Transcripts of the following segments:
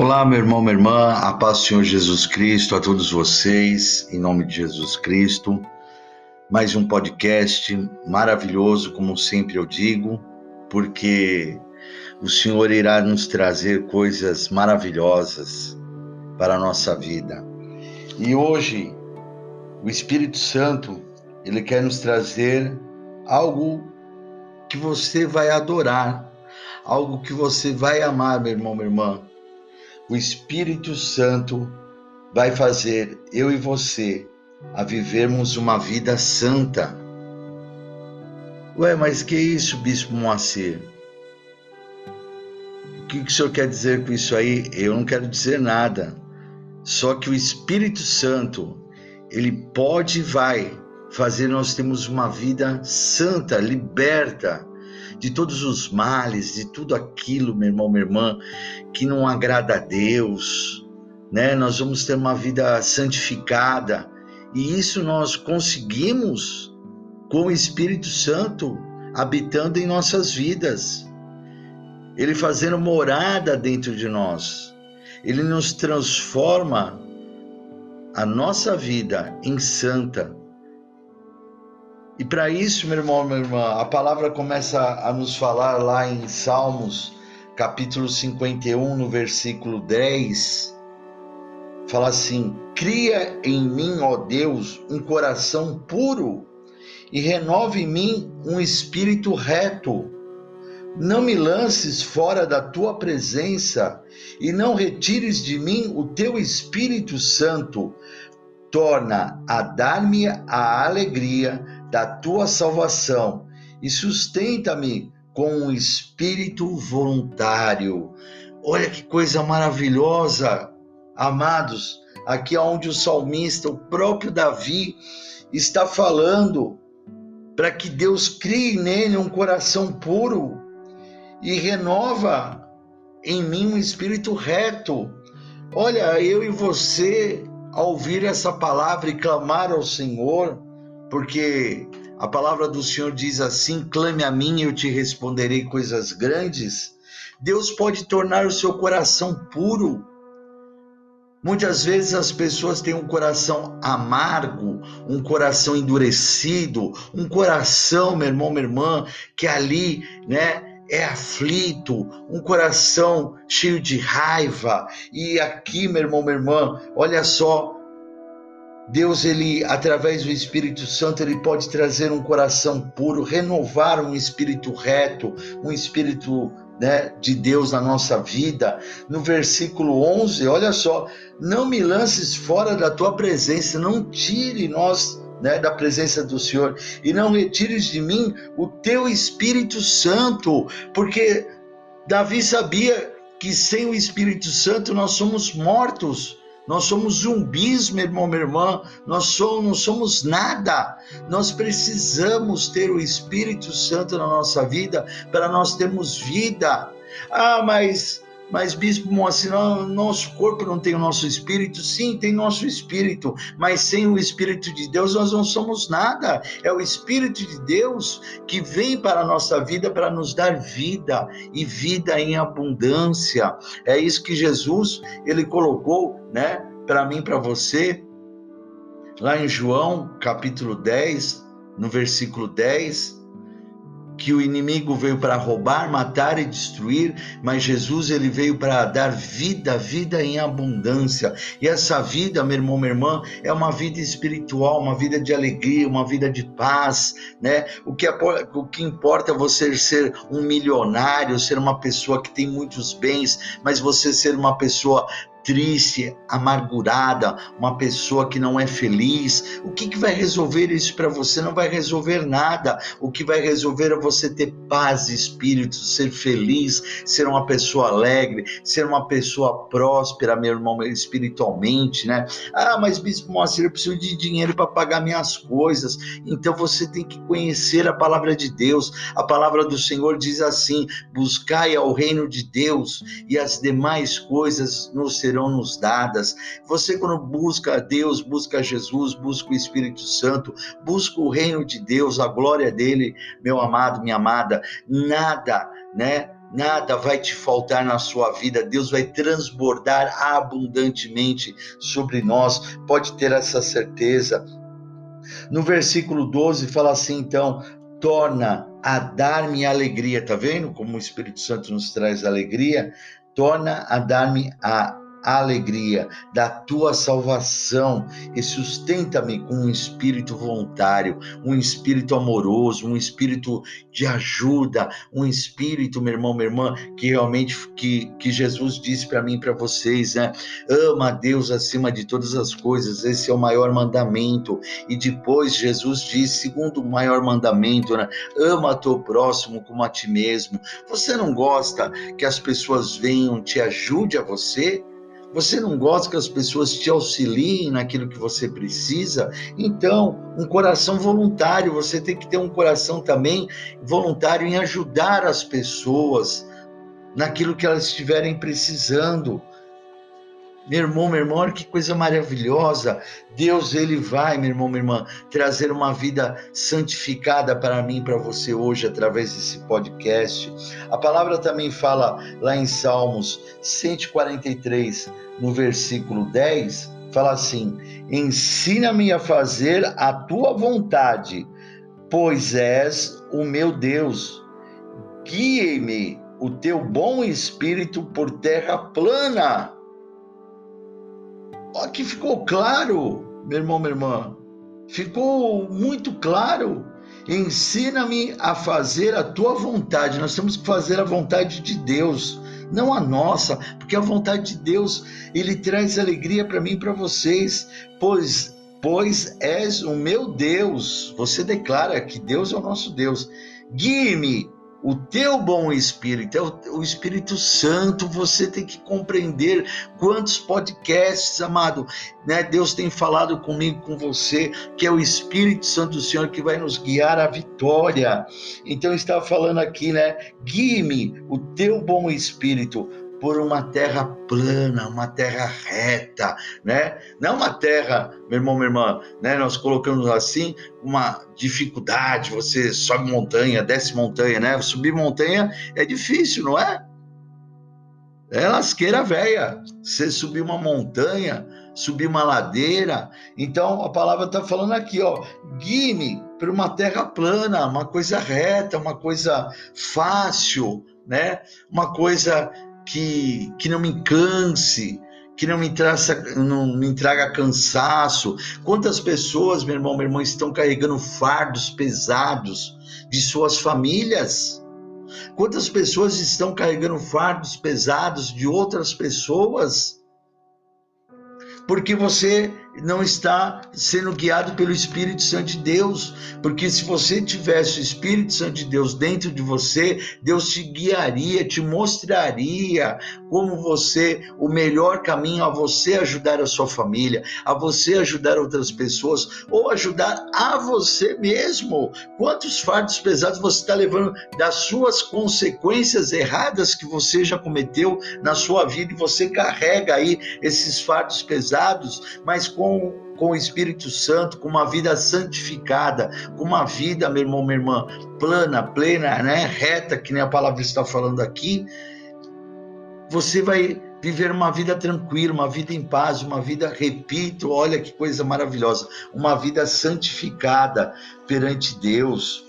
Olá, meu irmão, minha irmã, a paz do Senhor Jesus Cristo a todos vocês, em nome de Jesus Cristo. Mais um podcast maravilhoso, como sempre eu digo, porque o Senhor irá nos trazer coisas maravilhosas para a nossa vida. E hoje, o Espírito Santo, ele quer nos trazer algo que você vai adorar, algo que você vai amar, meu irmão, minha irmã o Espírito Santo vai fazer eu e você a vivermos uma vida santa. Ué, mas que isso, Bispo Moacir? O que, que o senhor quer dizer com isso aí? Eu não quero dizer nada. Só que o Espírito Santo, ele pode e vai fazer nós termos uma vida santa, liberta, de todos os males, de tudo aquilo, meu irmão, minha irmã, que não agrada a Deus, né? Nós vamos ter uma vida santificada e isso nós conseguimos com o Espírito Santo habitando em nossas vidas. Ele fazendo morada dentro de nós. Ele nos transforma a nossa vida em santa e para isso, meu irmão, minha irmã, a palavra começa a nos falar lá em Salmos, capítulo 51, no versículo 10. Fala assim: Cria em mim, ó Deus, um coração puro e renove em mim um espírito reto. Não me lances fora da tua presença e não retires de mim o teu Espírito Santo. Torna a dar-me a alegria da tua salvação e sustenta-me com um espírito voluntário. Olha que coisa maravilhosa, amados. Aqui é onde o salmista, o próprio Davi, está falando para que Deus crie nele um coração puro e renova em mim um espírito reto. Olha, eu e você, ao ouvir essa palavra e clamar ao Senhor, porque a palavra do Senhor diz assim: clame a mim e eu te responderei coisas grandes. Deus pode tornar o seu coração puro. Muitas vezes as pessoas têm um coração amargo, um coração endurecido, um coração, meu irmão, minha irmã, que ali, né, é aflito, um coração cheio de raiva. E aqui, meu irmão, minha irmã, olha só, Deus, ele, através do Espírito Santo, ele pode trazer um coração puro, renovar um espírito reto, um espírito né, de Deus na nossa vida. No versículo 11, olha só: não me lances fora da tua presença, não tire nós né, da presença do Senhor e não retires de mim o teu Espírito Santo, porque Davi sabia que sem o Espírito Santo nós somos mortos. Nós somos zumbis, meu irmão, minha irmã. Nós somos, não somos nada. Nós precisamos ter o Espírito Santo na nossa vida para nós termos vida. Ah, mas mas, bispo Moacir, nosso corpo não tem o nosso espírito? Sim, tem nosso espírito, mas sem o espírito de Deus nós não somos nada. É o espírito de Deus que vem para a nossa vida para nos dar vida e vida em abundância. É isso que Jesus ele colocou, né, para mim, para você, lá em João, capítulo 10, no versículo 10, que o inimigo veio para roubar, matar e destruir, mas Jesus ele veio para dar vida, vida em abundância. E essa vida, meu irmão, minha irmã, é uma vida espiritual, uma vida de alegria, uma vida de paz, né? O que, é, o que importa é você ser um milionário, ser uma pessoa que tem muitos bens, mas você ser uma pessoa triste, amargurada, uma pessoa que não é feliz, o que, que vai resolver isso para você? Não vai resolver nada. O que vai resolver é você ter paz de espírito, ser feliz, ser uma pessoa alegre, ser uma pessoa próspera, meu irmão, espiritualmente, né? Ah, mas Bispo Moacir, eu preciso de dinheiro para pagar minhas coisas. Então você tem que conhecer a palavra de Deus. A palavra do Senhor diz assim: buscai ao reino de Deus e as demais coisas nos serão serão nos dadas. Você, quando busca Deus, busca Jesus, busca o Espírito Santo, busca o reino de Deus, a glória dele, meu amado, minha amada, nada, né? nada vai te faltar na sua vida, Deus vai transbordar abundantemente sobre nós, pode ter essa certeza. No versículo 12 fala assim, então, torna a dar-me alegria, tá vendo como o Espírito Santo nos traz alegria? Torna a dar-me a a alegria da tua salvação e sustenta-me com um espírito voluntário, um espírito amoroso, um espírito de ajuda, um espírito, meu irmão, minha irmã, que realmente que, que Jesus disse para mim e para vocês, né? Ama a Deus acima de todas as coisas, esse é o maior mandamento. E depois Jesus disse, segundo o maior mandamento, né? Ama teu próximo como a ti mesmo. Você não gosta que as pessoas venham te ajude a você? Você não gosta que as pessoas te auxiliem naquilo que você precisa? Então, um coração voluntário, você tem que ter um coração também voluntário em ajudar as pessoas naquilo que elas estiverem precisando. Meu irmão, meu irmão, olha que coisa maravilhosa. Deus, ele vai, meu irmão, minha irmã, trazer uma vida santificada para mim, para você hoje, através desse podcast. A palavra também fala lá em Salmos 143, no versículo 10, fala assim: Ensina-me a fazer a tua vontade, pois és o meu Deus. Guie-me o teu bom espírito por terra plana Aqui ficou claro, meu irmão, minha irmã. Ficou muito claro. Ensina-me a fazer a tua vontade. Nós temos que fazer a vontade de Deus, não a nossa, porque a vontade de Deus, ele traz alegria para mim e para vocês, pois pois és o meu Deus. Você declara que Deus é o nosso Deus. Guie-me o teu bom espírito, é o, Espírito Santo, você tem que compreender quantos podcasts, amado, né? Deus tem falado comigo, com você, que é o Espírito Santo do Senhor que vai nos guiar à vitória. Então, estava falando aqui, né? Guie-me o teu bom espírito por uma terra plana, uma terra reta, né? Não uma terra, meu irmão, minha irmã, né? Nós colocamos assim uma dificuldade, você sobe montanha, desce montanha, né? Subir montanha é difícil, não é? É lasqueira velha. Você subir uma montanha, subir uma ladeira. Então a palavra está falando aqui, ó, guie-me para uma terra plana, uma coisa reta, uma coisa fácil, né? Uma coisa que, que não me canse, que não me, traça, não me traga cansaço. Quantas pessoas, meu irmão, minha irmã, estão carregando fardos pesados de suas famílias? Quantas pessoas estão carregando fardos pesados de outras pessoas? Porque você não está sendo guiado pelo Espírito Santo de Deus, porque se você tivesse o Espírito Santo de Deus dentro de você, Deus te guiaria, te mostraria como você, o melhor caminho a você ajudar a sua família, a você ajudar outras pessoas, ou ajudar a você mesmo. Quantos fardos pesados você está levando das suas consequências erradas que você já cometeu na sua vida e você carrega aí esses fardos pesados, mas com com, com o Espírito Santo, com uma vida santificada, com uma vida, meu irmão, minha irmã, plana, plena, né, reta, que nem a palavra está falando aqui, você vai viver uma vida tranquila, uma vida em paz, uma vida, repito, olha que coisa maravilhosa, uma vida santificada perante Deus.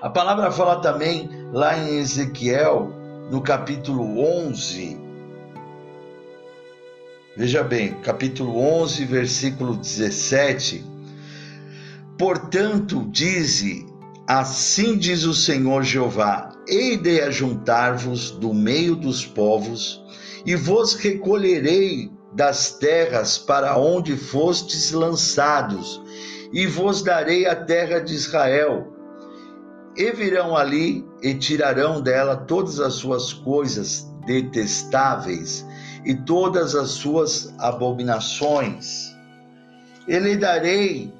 A palavra fala também lá em Ezequiel, no capítulo 11, Veja bem, capítulo 11, versículo 17. Portanto, dize: Assim diz o Senhor Jeová: Hei de ajuntar-vos do meio dos povos, e vos recolherei das terras para onde fostes lançados, e vos darei a terra de Israel. E virão ali e tirarão dela todas as suas coisas detestáveis e todas as suas abominações. Ele darei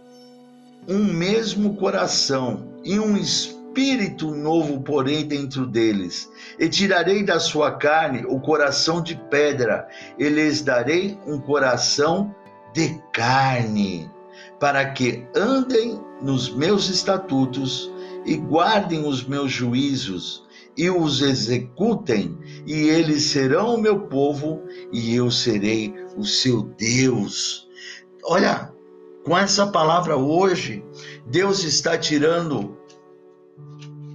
um mesmo coração e um espírito novo porém dentro deles. E tirarei da sua carne o coração de pedra, e lhes darei um coração de carne, para que andem nos meus estatutos e guardem os meus juízos e os executem, e eles serão o meu povo, e eu serei o seu Deus. Olha, com essa palavra hoje, Deus está tirando,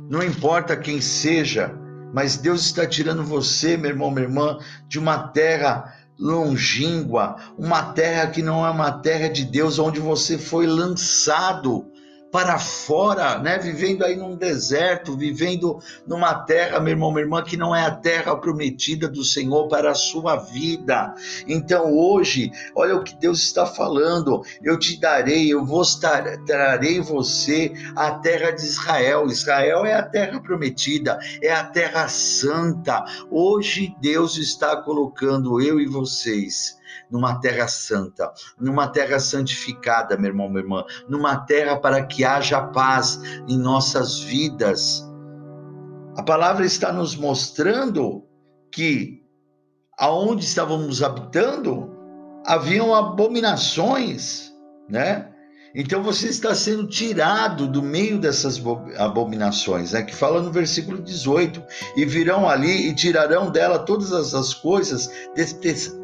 não importa quem seja, mas Deus está tirando você, meu irmão, minha irmã, de uma terra longínqua, uma terra que não é uma terra de Deus, onde você foi lançado para fora, né? Vivendo aí num deserto, vivendo numa terra, meu irmão, minha irmã, que não é a terra prometida do Senhor para a sua vida. Então hoje, olha o que Deus está falando. Eu te darei, eu vos trarei você a terra de Israel. Israel é a terra prometida, é a terra santa. Hoje Deus está colocando eu e vocês numa terra santa, numa terra santificada, meu irmão, minha irmã, numa terra para que haja paz em nossas vidas. A palavra está nos mostrando que aonde estávamos habitando haviam abominações, né? Então você está sendo tirado do meio dessas abominações, né? que fala no versículo 18: e virão ali e tirarão dela todas as coisas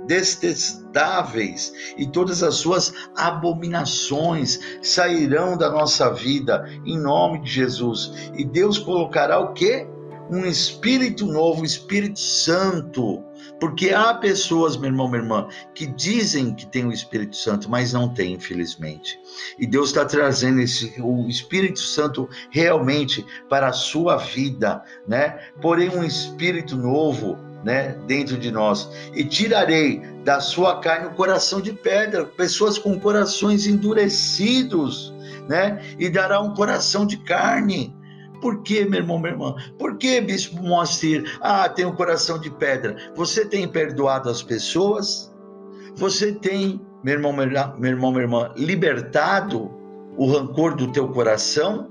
detestáveis e todas as suas abominações sairão da nossa vida em nome de Jesus. E Deus colocará o que? Um espírito novo, Espírito Santo porque há pessoas, meu irmão, minha irmã, que dizem que tem o Espírito Santo, mas não tem, infelizmente. E Deus está trazendo esse, o Espírito Santo realmente para a sua vida, né? Porém, um Espírito novo, né, dentro de nós. E tirarei da sua carne o coração de pedra, pessoas com corações endurecidos, né? E dará um coração de carne por que, meu irmão, minha irmã? Por que, bispo Moacir? Ah, tem um coração de pedra. Você tem perdoado as pessoas? Você tem, meu irmão, meu irmão, minha irmã, libertado o rancor do teu coração?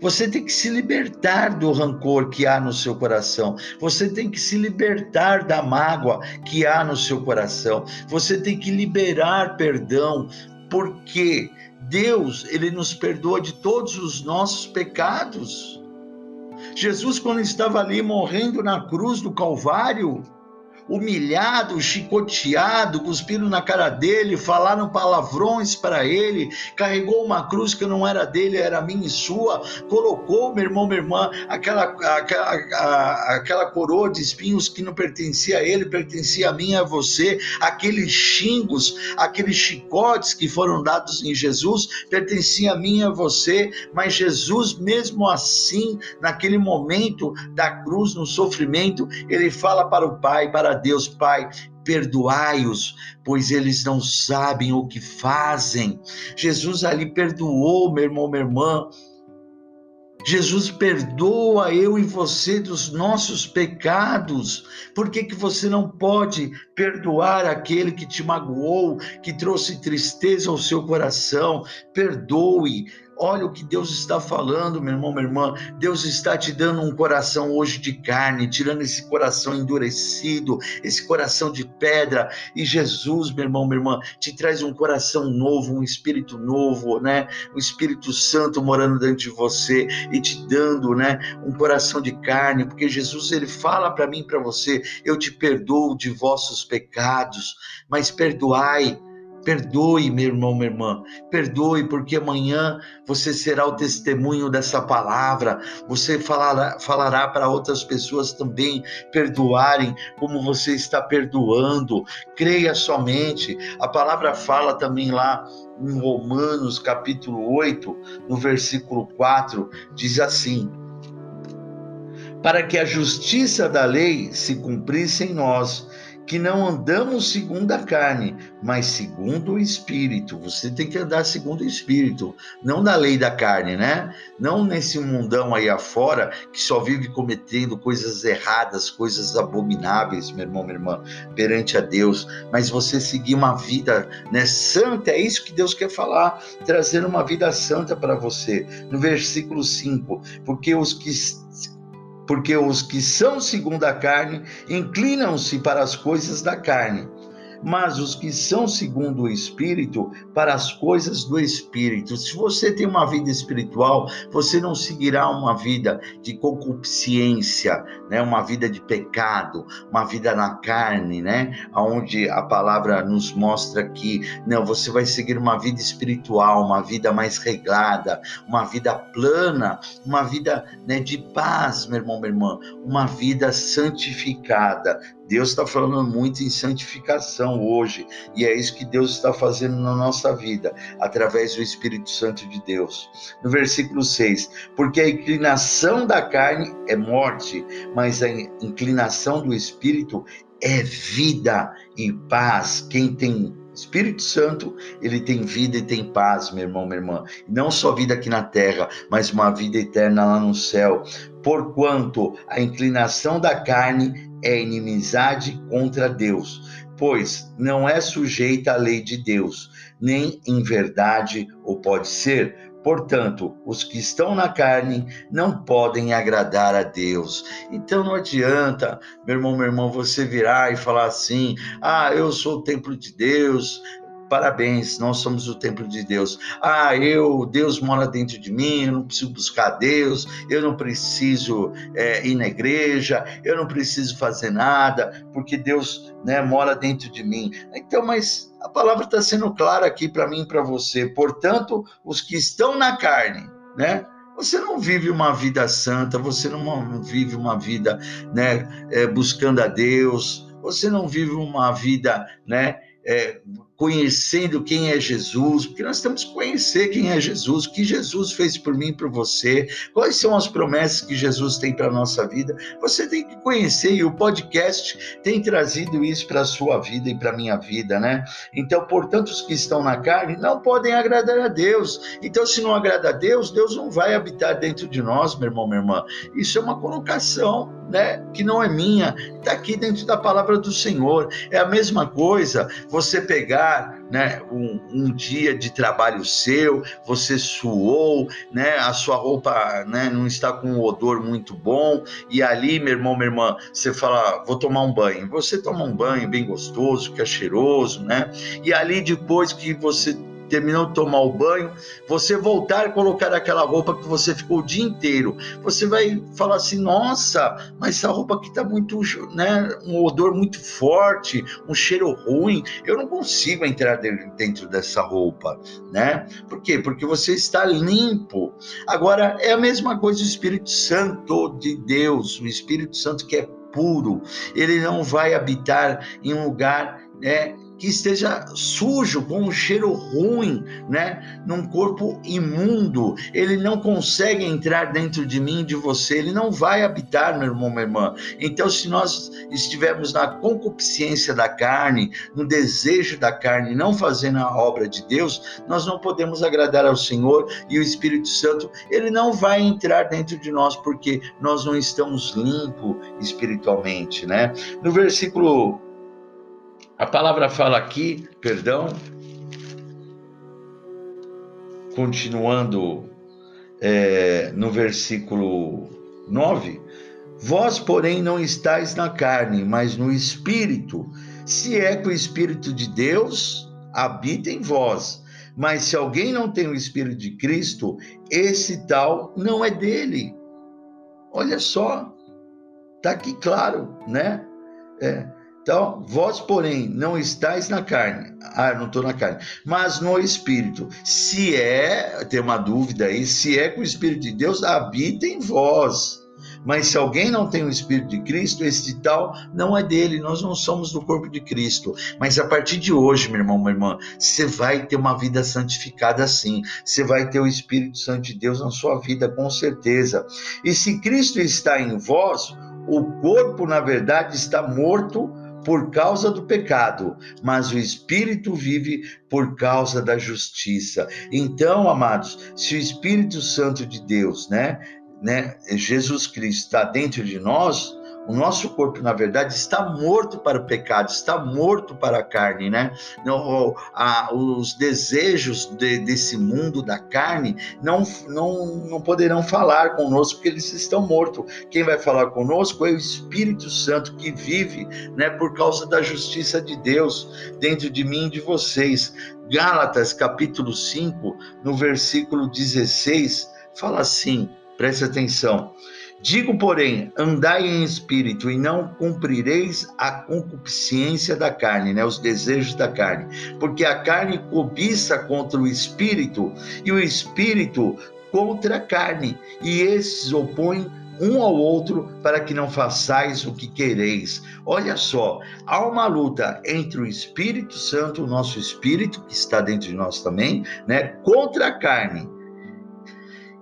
Você tem que se libertar do rancor que há no seu coração. Você tem que se libertar da mágoa que há no seu coração. Você tem que liberar perdão. Por quê? Deus, ele nos perdoa de todos os nossos pecados. Jesus, quando estava ali morrendo na cruz do Calvário, humilhado, chicoteado, cuspiram na cara dele, falaram palavrões para ele, carregou uma cruz que não era dele, era minha e sua, colocou, meu irmão, minha irmã, aquela, aquela, aquela coroa de espinhos que não pertencia a ele, pertencia a mim e a você, aqueles xingos, aqueles chicotes que foram dados em Jesus, pertencia a mim e a você, mas Jesus, mesmo assim, naquele momento da cruz, no sofrimento, ele fala para o Pai, para Deus, Pai, perdoai-os, pois eles não sabem o que fazem. Jesus ali perdoou, meu irmão, minha irmã. Jesus perdoa eu e você dos nossos pecados. Por que, que você não pode perdoar aquele que te magoou, que trouxe tristeza ao seu coração? Perdoe, Olha o que Deus está falando, meu irmão, minha irmã. Deus está te dando um coração hoje de carne, tirando esse coração endurecido, esse coração de pedra. E Jesus, meu irmão, minha irmã, te traz um coração novo, um espírito novo, né? O Espírito Santo morando dentro de você e te dando, né, um coração de carne, porque Jesus ele fala para mim para você: eu te perdoo de vossos pecados, mas perdoai Perdoe, meu irmão, minha irmã. Perdoe, porque amanhã você será o testemunho dessa palavra. Você falará, falará para outras pessoas também perdoarem, como você está perdoando. Creia somente. A palavra fala também lá em Romanos, capítulo 8, no versículo 4, diz assim: Para que a justiça da lei se cumprisse em nós que não andamos segundo a carne, mas segundo o Espírito. Você tem que andar segundo o Espírito, não da lei da carne, né? Não nesse mundão aí afora que só vive cometendo coisas erradas, coisas abomináveis, meu irmão, minha irmã, perante a Deus, mas você seguir uma vida né, santa, é isso que Deus quer falar, trazer uma vida santa para você. No versículo 5, porque os que porque os que são segundo a carne inclinam-se para as coisas da carne, mas os que são segundo o Espírito, para as coisas do Espírito. Se você tem uma vida espiritual, você não seguirá uma vida de concupiscência, né? uma vida de pecado, uma vida na carne, né? onde a palavra nos mostra que não, você vai seguir uma vida espiritual, uma vida mais reglada, uma vida plana, uma vida né, de paz, meu irmão, minha irmã, uma vida santificada. Deus está falando muito em santificação hoje, e é isso que Deus está fazendo na nossa vida, através do Espírito Santo de Deus. No versículo 6: Porque a inclinação da carne é morte, mas a inclinação do Espírito é vida e paz. Quem tem Espírito Santo, ele tem vida e tem paz, meu irmão, minha irmã. Não só vida aqui na terra, mas uma vida eterna lá no céu. Porquanto a inclinação da carne é inimizade contra Deus, pois não é sujeita à lei de Deus, nem em verdade o pode ser. Portanto, os que estão na carne não podem agradar a Deus. Então não adianta, meu irmão, meu irmão, você virar e falar assim: ah, eu sou o templo de Deus, parabéns, nós somos o templo de Deus. Ah, eu, Deus mora dentro de mim, eu não preciso buscar Deus, eu não preciso é, ir na igreja, eu não preciso fazer nada, porque Deus né, mora dentro de mim. Então, mas a palavra está sendo clara aqui para mim e para você. Portanto, os que estão na carne, né? Você não vive uma vida santa, você não vive uma vida, né, é, buscando a Deus, você não vive uma vida, né, é, conhecendo quem é Jesus, porque nós temos que conhecer quem é Jesus, o que Jesus fez por mim e por você, quais são as promessas que Jesus tem para a nossa vida. Você tem que conhecer e o podcast tem trazido isso para a sua vida e para a minha vida, né? Então, portanto, os que estão na carne não podem agradar a Deus. Então, se não agrada a Deus, Deus não vai habitar dentro de nós, meu irmão, minha irmã. Isso é uma colocação, né, que não é minha, está aqui dentro da palavra do Senhor. É a mesma coisa você pegar né, um, um, dia de trabalho seu, você suou, né, a sua roupa né, não está com um odor muito bom, e ali, meu irmão, minha irmã, você fala, vou tomar um banho. Você toma um banho bem gostoso, que é cheiroso, né? E ali, depois que você terminou de tomar o banho, você voltar e colocar aquela roupa que você ficou o dia inteiro, você vai falar assim: nossa, mas essa roupa aqui tá muito, né, um odor muito forte, um cheiro ruim, eu não consigo entrar dentro dessa roupa, né? Por quê? Porque você está limpo. Agora, é a mesma coisa o Espírito Santo de Deus, o Espírito Santo que é puro, ele não vai habitar em um lugar né, que esteja sujo, com um cheiro ruim, né? Num corpo imundo. Ele não consegue entrar dentro de mim, de você. Ele não vai habitar, meu irmão, minha irmã. Então, se nós estivermos na concupiscência da carne, no desejo da carne, não fazendo a obra de Deus, nós não podemos agradar ao Senhor e o Espírito Santo, ele não vai entrar dentro de nós porque nós não estamos limpos espiritualmente, né? No versículo a palavra fala aqui, perdão, continuando é, no versículo 9: Vós, porém, não estáis na carne, mas no espírito. Se é que o espírito de Deus habita em vós. Mas se alguém não tem o espírito de Cristo, esse tal não é dele. Olha só, tá aqui claro, né? É, então, vós, porém, não estáis na carne. Ah, não estou na carne. Mas no Espírito. Se é, tem uma dúvida aí, se é que o Espírito de Deus habita em vós. Mas se alguém não tem o Espírito de Cristo, esse tal não é dele, nós não somos do corpo de Cristo. Mas a partir de hoje, meu irmão, minha irmã, você vai ter uma vida santificada sim. Você vai ter o Espírito Santo de Deus na sua vida, com certeza. E se Cristo está em vós, o corpo, na verdade, está morto por causa do pecado, mas o espírito vive por causa da justiça. Então, amados, se o Espírito Santo de Deus, né, né, Jesus Cristo está dentro de nós, O nosso corpo, na verdade, está morto para o pecado, está morto para a carne, né? Não, a, os desejos de, desse mundo da carne não, não, não poderão falar conosco, porque eles estão mortos. Quem vai falar conosco é o Espírito Santo que vive, né, por causa da justiça de Deus dentro de mim e de vocês. Gálatas, capítulo 5, no versículo 16, fala assim: preste atenção. Digo, porém, andai em espírito e não cumprireis a concupiscência da carne, né, os desejos da carne, porque a carne cobiça contra o espírito e o espírito contra a carne, e esses opõem um ao outro para que não façais o que quereis. Olha só, há uma luta entre o Espírito Santo, o nosso espírito que está dentro de nós também, né, contra a carne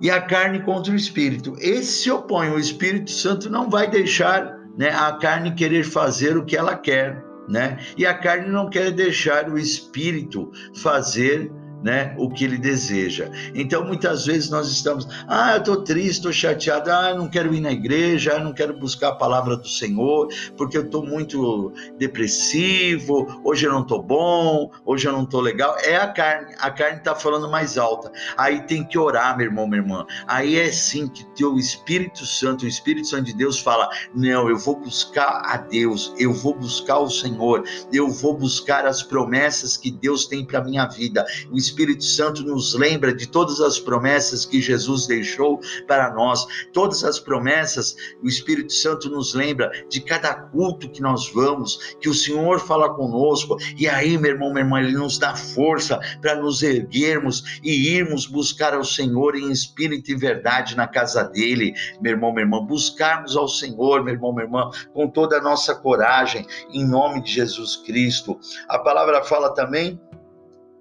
e a carne contra o espírito. Esse se opõe, o Espírito Santo não vai deixar né, a carne querer fazer o que ela quer, né? E a carne não quer deixar o espírito fazer né, o que ele deseja. Então, muitas vezes nós estamos, ah, eu estou triste, estou chateado, ah, eu não quero ir na igreja, eu não quero buscar a palavra do Senhor, porque eu estou muito depressivo, hoje eu não estou bom, hoje eu não estou legal. É a carne, a carne está falando mais alta. Aí tem que orar, meu irmão, minha irmã. Aí é sim que teu Espírito Santo, o Espírito Santo de Deus fala: não, eu vou buscar a Deus, eu vou buscar o Senhor, eu vou buscar as promessas que Deus tem para minha vida. O Espírito Santo nos lembra de todas as promessas que Jesus deixou para nós, todas as promessas, o Espírito Santo nos lembra de cada culto que nós vamos, que o Senhor fala conosco, e aí, meu irmão, minha irmã, ele nos dá força para nos erguermos e irmos buscar ao Senhor em espírito e verdade na casa dele, meu irmão, minha irmã, buscarmos ao Senhor, meu irmão, minha irmã, com toda a nossa coragem, em nome de Jesus Cristo. A palavra fala também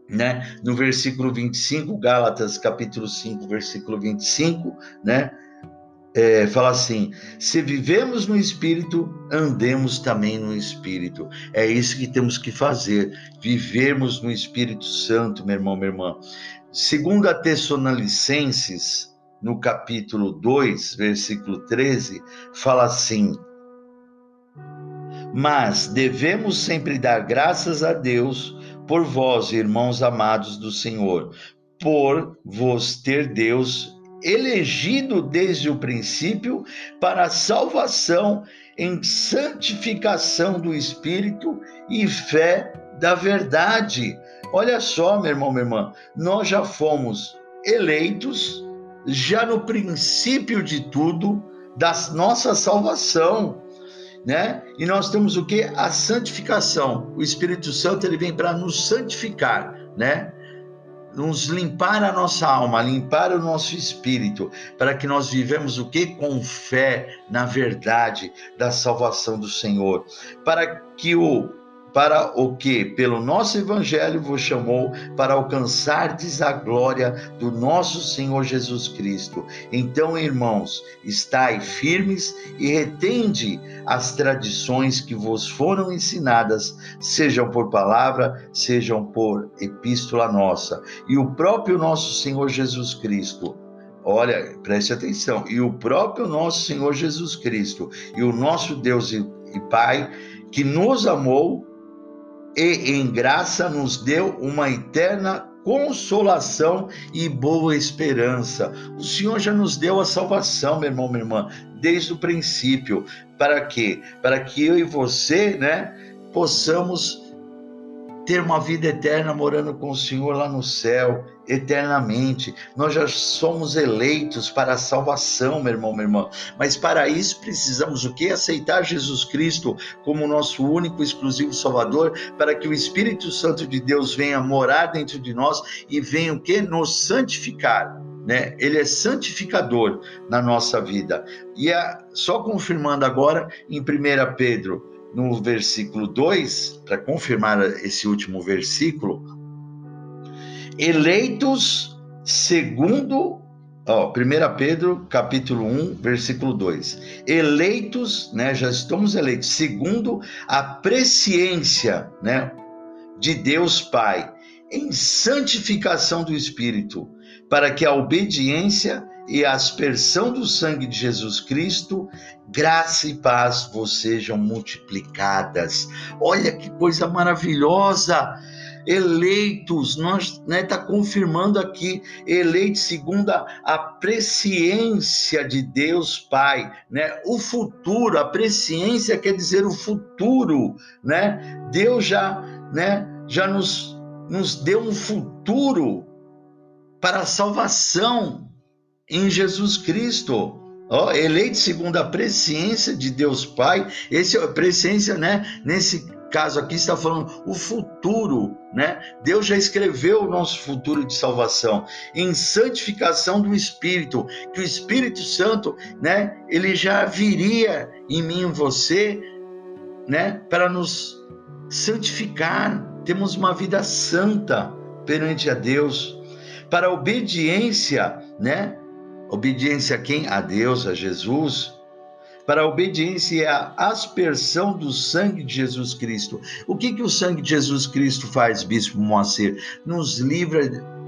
né? No versículo 25, Gálatas capítulo 5, versículo 25, né? É, fala assim: se vivemos no Espírito, andemos também no Espírito. É isso que temos que fazer, vivermos no Espírito Santo, meu irmão, minha irmã. Segundo a Tessalonicenses, no capítulo 2, versículo 13, fala assim: Mas devemos sempre dar graças a Deus por vós, irmãos amados do Senhor, por vos ter Deus elegido desde o princípio para salvação em santificação do Espírito e fé da verdade. Olha só, meu irmão, minha irmã, nós já fomos eleitos já no princípio de tudo da nossa salvação né? E nós temos o que? A santificação. O Espírito Santo ele vem para nos santificar, né? Nos limpar a nossa alma, limpar o nosso espírito, para que nós vivemos o que? Com fé na verdade da salvação do Senhor, para que o para o que, pelo nosso Evangelho, vos chamou para alcançardes a glória do nosso Senhor Jesus Cristo. Então, irmãos, estai firmes e retende as tradições que vos foram ensinadas, sejam por palavra, sejam por epístola nossa. E o próprio nosso Senhor Jesus Cristo, Olha, preste atenção. E o próprio nosso Senhor Jesus Cristo e o nosso Deus e Pai, que nos amou e em graça nos deu uma eterna consolação e boa esperança. O Senhor já nos deu a salvação, meu irmão, minha irmã, desde o princípio. Para quê? Para que eu e você, né, possamos ter uma vida eterna morando com o Senhor lá no céu, eternamente. Nós já somos eleitos para a salvação, meu irmão, minha irmã. Mas para isso precisamos o que? Aceitar Jesus Cristo como nosso único exclusivo Salvador, para que o Espírito Santo de Deus venha morar dentro de nós e venha o que? Nos santificar. Né? Ele é santificador na nossa vida. E é, só confirmando agora em 1 Pedro no versículo 2, para confirmar esse último versículo, eleitos segundo, ó, 1 Pedro, capítulo 1, versículo 2. Eleitos, né, já estamos eleitos segundo a presciência, né, de Deus Pai, em santificação do Espírito, para que a obediência e a aspersão do sangue de Jesus Cristo, graça e paz vos sejam multiplicadas. Olha que coisa maravilhosa! Eleitos, nós está né, tá confirmando aqui, eleitos segundo a, a presciência de Deus Pai, né? O futuro, a presciência quer dizer o futuro, né? Deus já, né, já nos, nos deu um futuro para a salvação em Jesus Cristo. Oh, eleito segundo a presciência de Deus Pai, esse presciência, né? Nesse caso aqui está falando o futuro, né? Deus já escreveu o nosso futuro de salvação em santificação do Espírito, que o Espírito Santo, né? Ele já viria em mim e você, né? Para nos santificar, temos uma vida santa perante a Deus, para a obediência, né? Obediência a quem? A Deus, a Jesus. Para a obediência e a aspersão do sangue de Jesus Cristo. O que, que o sangue de Jesus Cristo faz, Bispo Moacir? Nos livra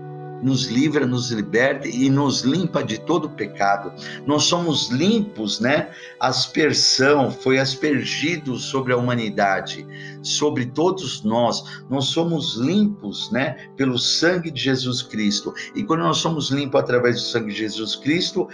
nos livra, nos liberta e nos limpa de todo pecado. Nós somos limpos, né? Aspersão foi aspergido sobre a humanidade, sobre todos nós. Nós somos limpos, né? Pelo sangue de Jesus Cristo. E quando nós somos limpos através do sangue de Jesus Cristo,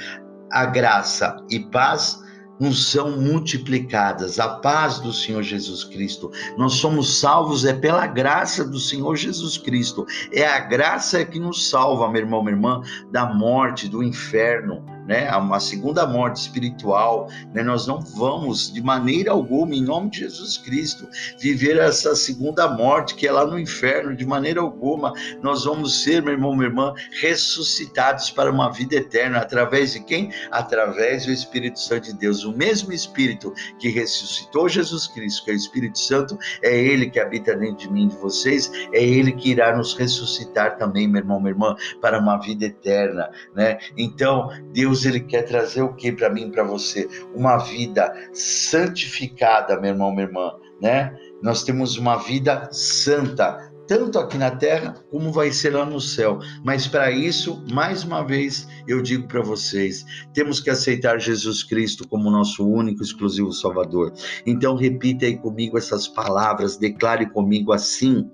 a graça e paz são multiplicadas. A paz do Senhor Jesus Cristo. Nós somos salvos é pela graça do Senhor Jesus Cristo. É a graça que nos salva, meu irmão, minha irmã, da morte, do inferno né, uma segunda morte espiritual, né, nós não vamos de maneira alguma, em nome de Jesus Cristo, viver essa segunda morte que é lá no inferno, de maneira alguma, nós vamos ser, meu irmão, minha irmã, ressuscitados para uma vida eterna, através de quem? Através do Espírito Santo de Deus, o mesmo Espírito que ressuscitou Jesus Cristo, que é o Espírito Santo, é Ele que habita dentro de mim, de vocês, é Ele que irá nos ressuscitar também, meu irmão, minha irmã, para uma vida eterna, né? Então, Deus Deus ele quer trazer o que para mim, para você? Uma vida santificada, meu irmão, minha irmã, né? Nós temos uma vida santa, tanto aqui na terra como vai ser lá no céu. Mas para isso, mais uma vez, eu digo para vocês, temos que aceitar Jesus Cristo como nosso único exclusivo Salvador. Então repita aí comigo essas palavras, declare comigo assim: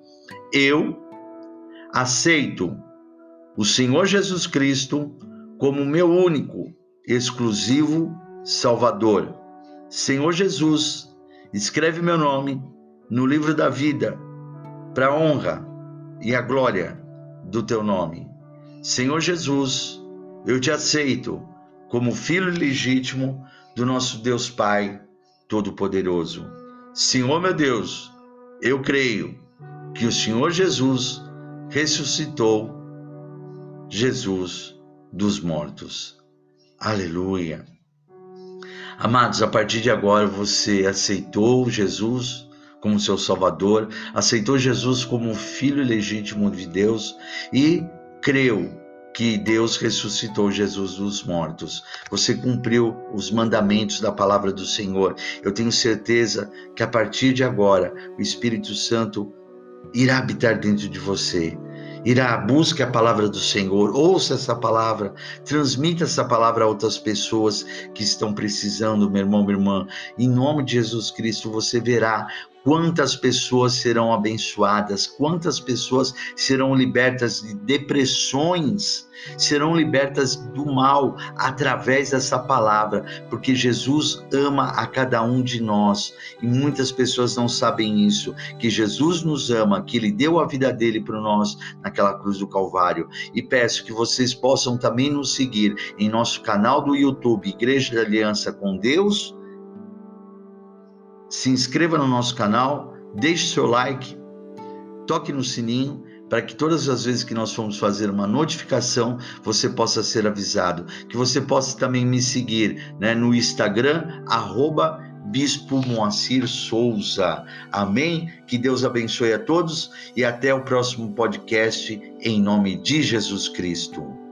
Eu aceito o Senhor Jesus Cristo como meu único, exclusivo Salvador. Senhor Jesus, escreve meu nome no livro da vida, para a honra e a glória do teu nome. Senhor Jesus, eu te aceito como filho legítimo do nosso Deus Pai Todo-Poderoso. Senhor meu Deus, eu creio que o Senhor Jesus ressuscitou Jesus dos mortos. Aleluia. Amados, a partir de agora você aceitou Jesus como seu Salvador, aceitou Jesus como filho legítimo de Deus e creu que Deus ressuscitou Jesus dos mortos. Você cumpriu os mandamentos da palavra do Senhor. Eu tenho certeza que a partir de agora o Espírito Santo irá habitar dentro de você irá, busque a palavra do Senhor, ouça essa palavra, transmita essa palavra a outras pessoas que estão precisando, meu irmão, minha irmã. Em nome de Jesus Cristo, você verá quantas pessoas serão abençoadas, quantas pessoas serão libertas de depressões, serão libertas do mal através dessa palavra, porque Jesus ama a cada um de nós e muitas pessoas não sabem isso, que Jesus nos ama, que Ele deu a vida dele para nós naquela cruz do Calvário. E peço que vocês possam também nos seguir em nosso canal do YouTube, Igreja da Aliança com Deus se inscreva no nosso canal, deixe seu like, toque no sininho para que todas as vezes que nós formos fazer uma notificação, você possa ser avisado. Que você possa também me seguir né, no Instagram, arroba Bispo Moacir Souza. Amém? Que Deus abençoe a todos e até o próximo podcast, em nome de Jesus Cristo.